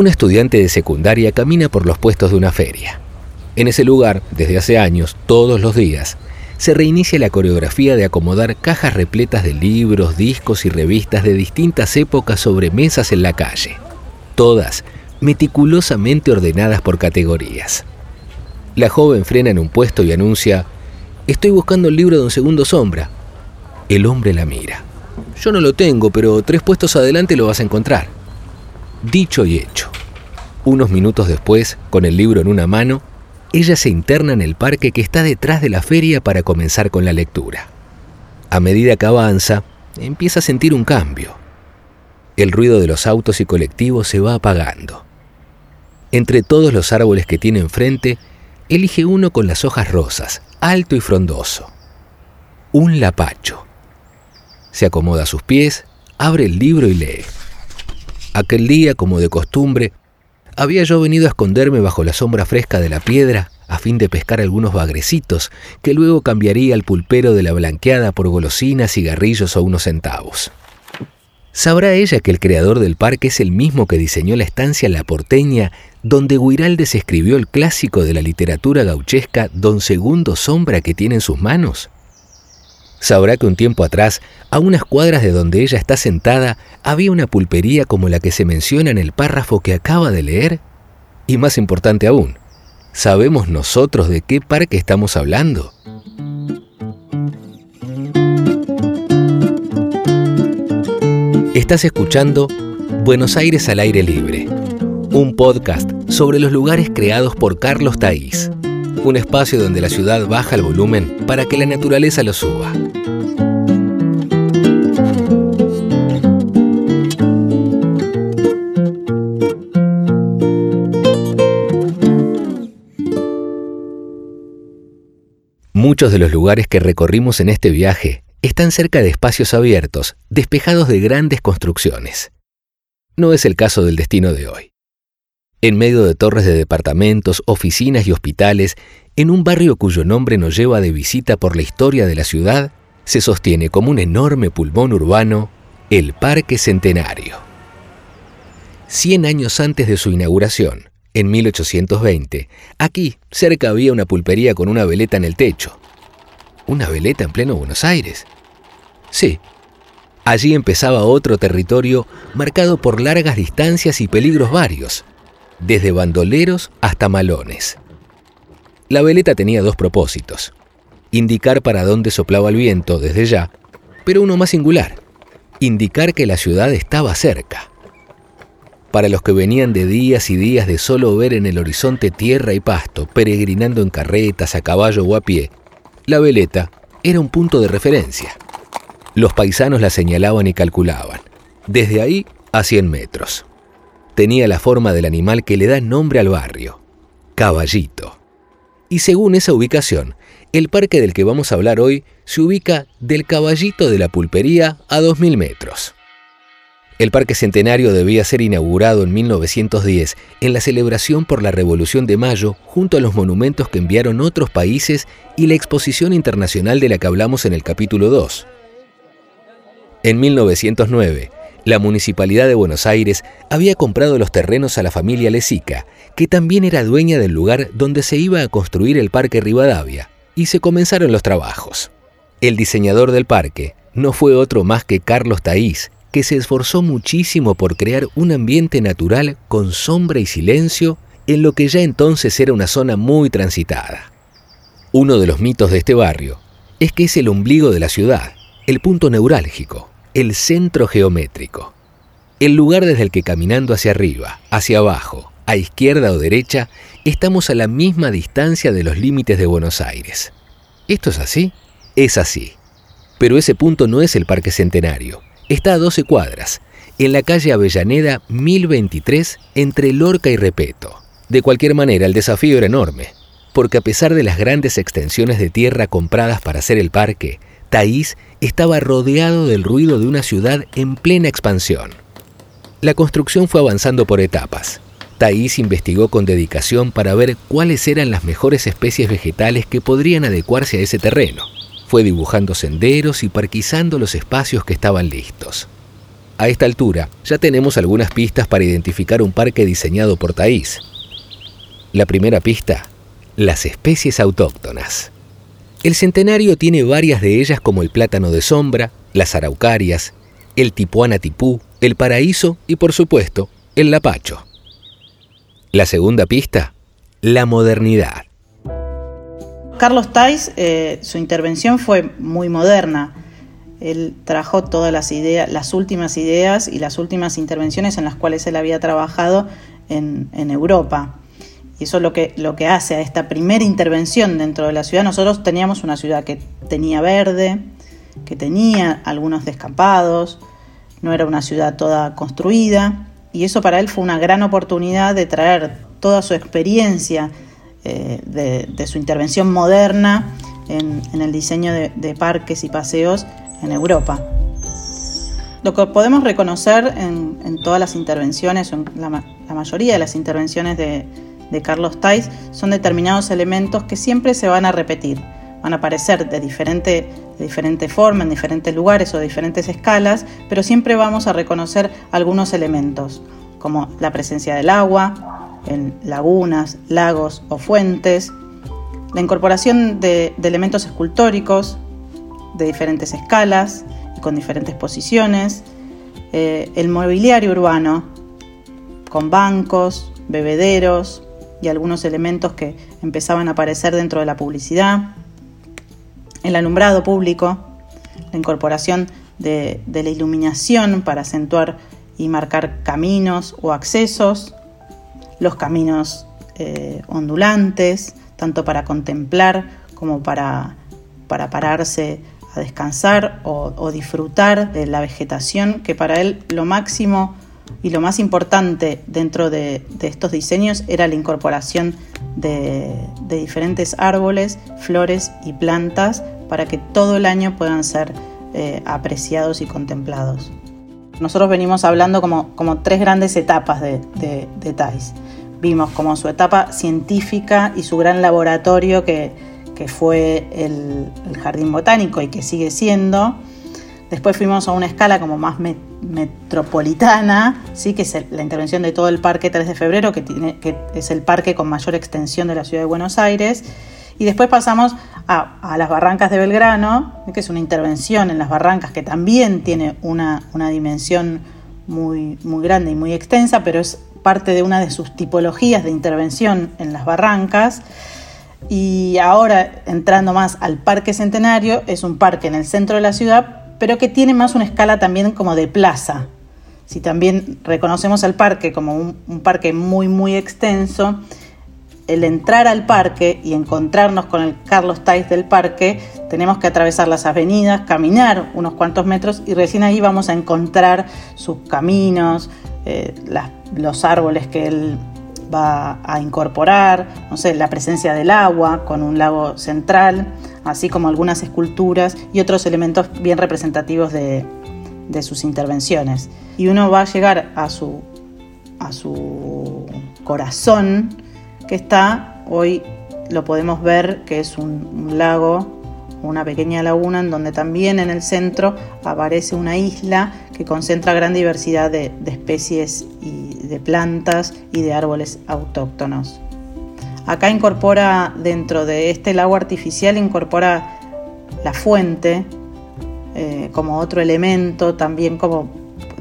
un estudiante de secundaria camina por los puestos de una feria. En ese lugar, desde hace años, todos los días, se reinicia la coreografía de acomodar cajas repletas de libros, discos y revistas de distintas épocas sobre mesas en la calle, todas meticulosamente ordenadas por categorías. La joven frena en un puesto y anuncia, Estoy buscando el libro de un segundo sombra. El hombre la mira. Yo no lo tengo, pero tres puestos adelante lo vas a encontrar. Dicho y hecho. Unos minutos después, con el libro en una mano, ella se interna en el parque que está detrás de la feria para comenzar con la lectura. A medida que avanza, empieza a sentir un cambio. El ruido de los autos y colectivos se va apagando. Entre todos los árboles que tiene enfrente, elige uno con las hojas rosas, alto y frondoso. Un lapacho. Se acomoda a sus pies, abre el libro y lee. Aquel día, como de costumbre, había yo venido a esconderme bajo la sombra fresca de la piedra a fin de pescar algunos bagrecitos que luego cambiaría al pulpero de la blanqueada por golosinas, cigarrillos o unos centavos. ¿Sabrá ella que el creador del parque es el mismo que diseñó la estancia La Porteña, donde Guiraldes escribió el clásico de la literatura gauchesca Don Segundo Sombra que tiene en sus manos? Sabrá que un tiempo atrás, a unas cuadras de donde ella está sentada, había una pulpería como la que se menciona en el párrafo que acaba de leer. Y más importante aún, ¿sabemos nosotros de qué parque estamos hablando? Estás escuchando Buenos Aires al aire libre, un podcast sobre los lugares creados por Carlos Taís un espacio donde la ciudad baja el volumen para que la naturaleza lo suba. Muchos de los lugares que recorrimos en este viaje están cerca de espacios abiertos, despejados de grandes construcciones. No es el caso del destino de hoy en medio de torres de departamentos, oficinas y hospitales, en un barrio cuyo nombre nos lleva de visita por la historia de la ciudad, se sostiene como un enorme pulmón urbano el Parque Centenario. Cien años antes de su inauguración, en 1820, aquí cerca había una pulpería con una veleta en el techo. ¿Una veleta en pleno Buenos Aires? Sí. Allí empezaba otro territorio marcado por largas distancias y peligros varios, desde bandoleros hasta malones. La veleta tenía dos propósitos. Indicar para dónde soplaba el viento desde ya, pero uno más singular, indicar que la ciudad estaba cerca. Para los que venían de días y días de solo ver en el horizonte tierra y pasto, peregrinando en carretas, a caballo o a pie, la veleta era un punto de referencia. Los paisanos la señalaban y calculaban, desde ahí a 100 metros tenía la forma del animal que le da nombre al barrio, caballito. Y según esa ubicación, el parque del que vamos a hablar hoy se ubica del caballito de la pulpería a 2.000 metros. El Parque Centenario debía ser inaugurado en 1910 en la celebración por la Revolución de Mayo junto a los monumentos que enviaron otros países y la exposición internacional de la que hablamos en el capítulo 2. En 1909, la Municipalidad de Buenos Aires había comprado los terrenos a la familia Lezica, que también era dueña del lugar donde se iba a construir el Parque Rivadavia, y se comenzaron los trabajos. El diseñador del parque no fue otro más que Carlos Taís, que se esforzó muchísimo por crear un ambiente natural con sombra y silencio en lo que ya entonces era una zona muy transitada. Uno de los mitos de este barrio es que es el ombligo de la ciudad, el punto neurálgico, el centro geométrico. El lugar desde el que caminando hacia arriba, hacia abajo, a izquierda o derecha, estamos a la misma distancia de los límites de Buenos Aires. ¿Esto es así? Es así. Pero ese punto no es el Parque Centenario. Está a 12 cuadras, en la calle Avellaneda 1023, entre Lorca y Repeto. De cualquier manera, el desafío era enorme, porque a pesar de las grandes extensiones de tierra compradas para hacer el parque, Taís estaba rodeado del ruido de una ciudad en plena expansión. La construcción fue avanzando por etapas. Taís investigó con dedicación para ver cuáles eran las mejores especies vegetales que podrían adecuarse a ese terreno. Fue dibujando senderos y parquizando los espacios que estaban listos. A esta altura ya tenemos algunas pistas para identificar un parque diseñado por Taís. La primera pista, las especies autóctonas. El centenario tiene varias de ellas como el plátano de sombra, las araucarias, el tipuana tipú, el paraíso y por supuesto el lapacho. La segunda pista, la modernidad. Carlos Tais, eh, su intervención fue muy moderna. Él trajo todas las ideas, las últimas ideas y las últimas intervenciones en las cuales él había trabajado en, Europa. Y eso es lo que, lo que hace a esta primera intervención dentro de la ciudad. Nosotros teníamos una ciudad que tenía verde, que tenía algunos descampados, no era una ciudad toda construida, y eso para él fue una gran oportunidad de traer toda su experiencia eh, de, su intervención moderna en, el diseño de, parques y paseos en Europa. Lo que podemos reconocer en, todas las intervenciones, en la, mayoría de las intervenciones de, Carlos Tais, son determinados elementos que siempre se van a repetir. Van a aparecer de diferente, de diferente forma, en diferentes lugares o diferentes escalas, pero siempre vamos a reconocer algunos elementos, como la presencia del agua, en lagunas, lagos o fuentes, la incorporación de, elementos escultóricos de diferentes escalas y con diferentes posiciones, eh, el mobiliario urbano con bancos, bebederos y algunos elementos que empezaban a aparecer dentro de la publicidad, el alumbrado público, la incorporación de la iluminación para acentuar y marcar caminos o accesos, los caminos eh, ondulantes, tanto para contemplar como para, para pararse a descansar o, disfrutar de la vegetación, que para él lo máximo y lo más importante dentro de, estos diseños era la incorporación de, diferentes árboles, flores y plantas para que todo el año puedan ser eh, apreciados y contemplados. Nosotros venimos hablando como, como tres grandes etapas de, de, de Thais vimos como su etapa científica y su gran laboratorio que, fue el, Jardín Botánico y que sigue siendo. Después fuimos a una escala como más metropolitana, ¿sí? que es la intervención de todo el Parque 3 de Febrero, que, tiene, que es el parque con mayor extensión de la ciudad de Buenos Aires. Y después pasamos a, las barrancas de Belgrano, que es una intervención en las barrancas que también tiene una, una dimensión muy, muy grande y muy extensa, pero es parte de una de sus tipologías de intervención en las barrancas. Y ahora, entrando más al Parque Centenario, es un parque en el centro de la ciudad, pero que tiene más una escala también como de plaza. Si también reconocemos al parque como un, parque muy, muy extenso, el entrar al parque y encontrarnos con el Carlos Tais del parque, tenemos que atravesar las avenidas, caminar unos cuantos metros y recién ahí vamos a encontrar sus caminos, eh, los árboles que él va a incorporar, no sé, la presencia del agua con un lago central, así como algunas esculturas y otros elementos bien representativos de, sus intervenciones. Y uno va a llegar a su, a su corazón, que está, hoy lo podemos ver, que es un lago una pequeña laguna en donde también en el centro aparece una isla que concentra gran diversidad de, especies y de plantas y de árboles autóctonos. Acá incorpora, dentro de este lago artificial, incorpora la fuente eh, como otro elemento, también como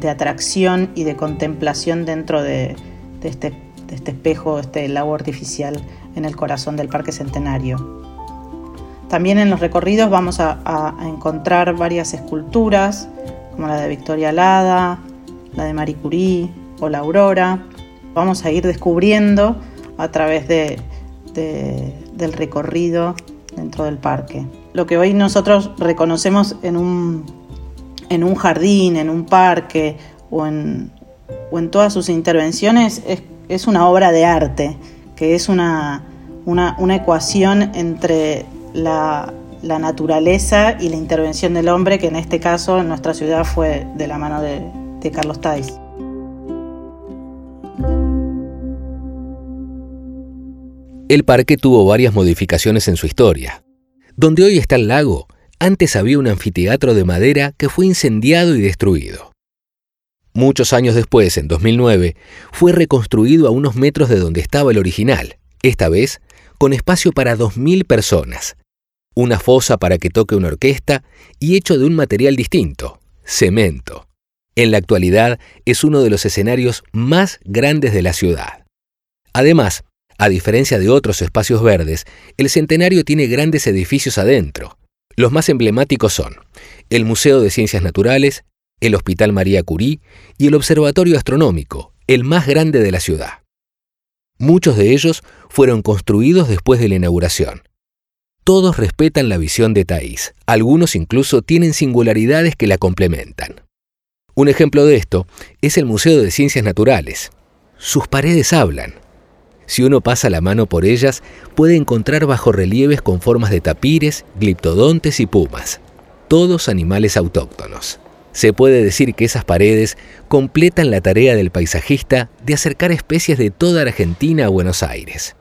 de atracción y de contemplación dentro de, este, de este espejo, este lago artificial en el corazón del Parque Centenario. También en los recorridos vamos a, encontrar varias esculturas, como la de Victoria Alada, la de Marie Curie o la Aurora. Vamos a ir descubriendo a través de, del recorrido dentro del parque. Lo que hoy nosotros reconocemos en un, en un jardín, en un parque o en, o en todas sus intervenciones es, es, una obra de arte, que es una, una, una ecuación entre la, naturaleza y la intervención del hombre, que en este caso en nuestra ciudad fue de la mano de, de Carlos Tais. El parque tuvo varias modificaciones en su historia. Donde hoy está el lago, antes había un anfiteatro de madera que fue incendiado y destruido. Muchos años después, en 2009, fue reconstruido a unos metros de donde estaba el original, esta vez con espacio para 2.000 personas, una fosa para que toque una orquesta y hecho de un material distinto, cemento. En la actualidad es uno de los escenarios más grandes de la ciudad. Además, a diferencia de otros espacios verdes, el centenario tiene grandes edificios adentro. Los más emblemáticos son el Museo de Ciencias Naturales, el Hospital María Curie y el Observatorio Astronómico, el más grande de la ciudad. Muchos de ellos fueron construidos después de la inauguración. Todos respetan la visión de Thais, algunos incluso tienen singularidades que la complementan. Un ejemplo de esto es el Museo de Ciencias Naturales. Sus paredes hablan. Si uno pasa la mano por ellas, puede encontrar bajorrelieves con formas de tapires, gliptodontes y pumas, todos animales autóctonos. Se puede decir que esas paredes completan la tarea del paisajista de acercar especies de toda Argentina a Buenos Aires.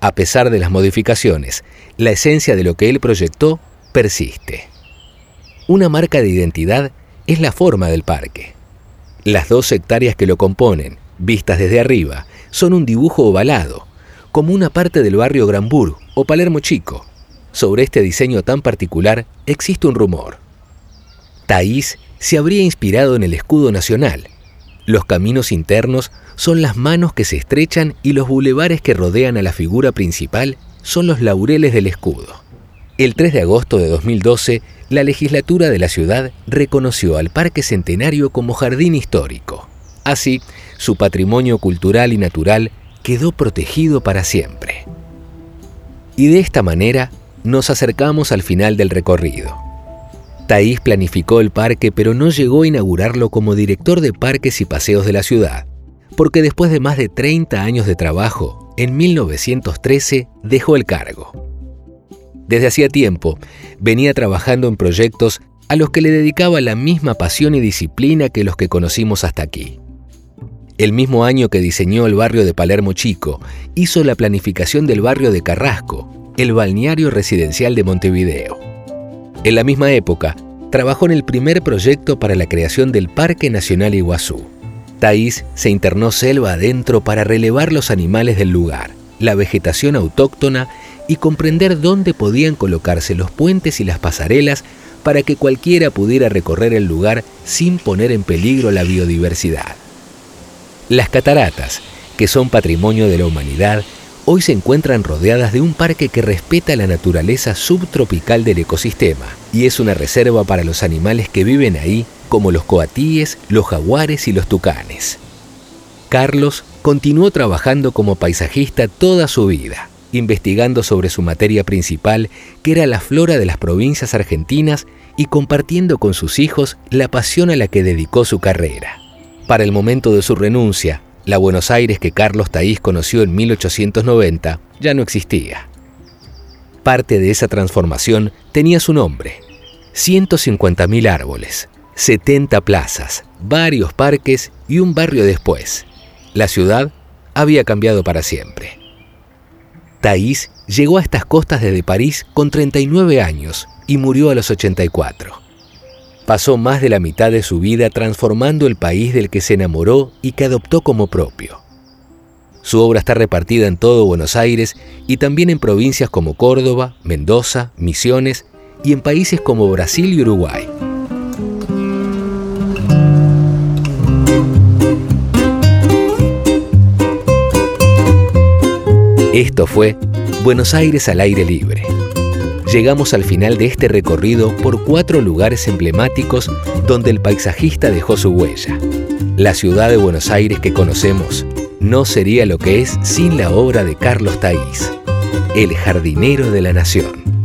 A pesar de las modificaciones, la esencia de lo que él proyectó persiste. Una marca de identidad es la forma del parque. Las dos hectáreas que lo componen, vistas desde arriba, son un dibujo ovalado, como una parte del barrio Granbur o Palermo Chico. Sobre este diseño tan particular existe un rumor. Se habría inspirado en el escudo nacional. Los caminos internos son las manos que se estrechan y los bulevares que rodean a la figura principal son los laureles del escudo. El 3 de agosto de 2012, la legislatura de la ciudad reconoció al Parque Centenario como jardín histórico. Así, su patrimonio cultural y natural quedó protegido para siempre. Y de esta manera nos acercamos al final del recorrido. Taís planificó el parque pero no llegó a inaugurarlo como director de parques y paseos de la ciudad, porque después de más de 30 años de trabajo, en 1913 dejó el cargo. Desde hacía tiempo venía trabajando en proyectos a los que le dedicaba la misma pasión y disciplina que los que conocimos hasta aquí. El mismo año que diseñó el barrio de Palermo Chico, hizo la planificación del barrio de Carrasco, el balneario residencial de Montevideo. En la misma época, trabajó en el primer proyecto para la creación del Parque Nacional Iguazú. Taís se internó selva adentro para relevar los animales del lugar, la vegetación autóctona y comprender dónde podían colocarse los puentes y las pasarelas para que cualquiera pudiera recorrer el lugar sin poner en peligro la biodiversidad. Las cataratas, que son patrimonio de la humanidad, hoy se encuentran rodeadas de un parque que respeta la naturaleza subtropical del ecosistema y es una reserva para los animales que viven ahí, como los coatíes, los jaguares y los tucanes. Carlos continuó trabajando como paisajista toda su vida, investigando sobre su materia principal, que era la flora de las provincias argentinas, y compartiendo con sus hijos la pasión a la que dedicó su carrera. Para el momento de su renuncia, la Buenos Aires que Carlos Taís conoció en 1890 ya no existía. Parte de esa transformación tenía su nombre. 150.000 árboles, 70 plazas, varios parques y un barrio después. La ciudad había cambiado para siempre. Taís llegó a estas costas desde París con 39 años y murió a los 84 pasó más de la mitad de su vida transformando el país del que se enamoró y que adoptó como propio. Su obra está repartida en todo Buenos Aires y también en provincias como Córdoba, Mendoza, Misiones y en países como Brasil y Uruguay. Esto fue Buenos Aires al aire libre llegamos al final de este recorrido por cuatro lugares emblemáticos donde el paisajista dejó su huella. La ciudad de Buenos Aires que conocemos no sería lo que es sin la obra de Carlos Taís, el jardinero de la nación.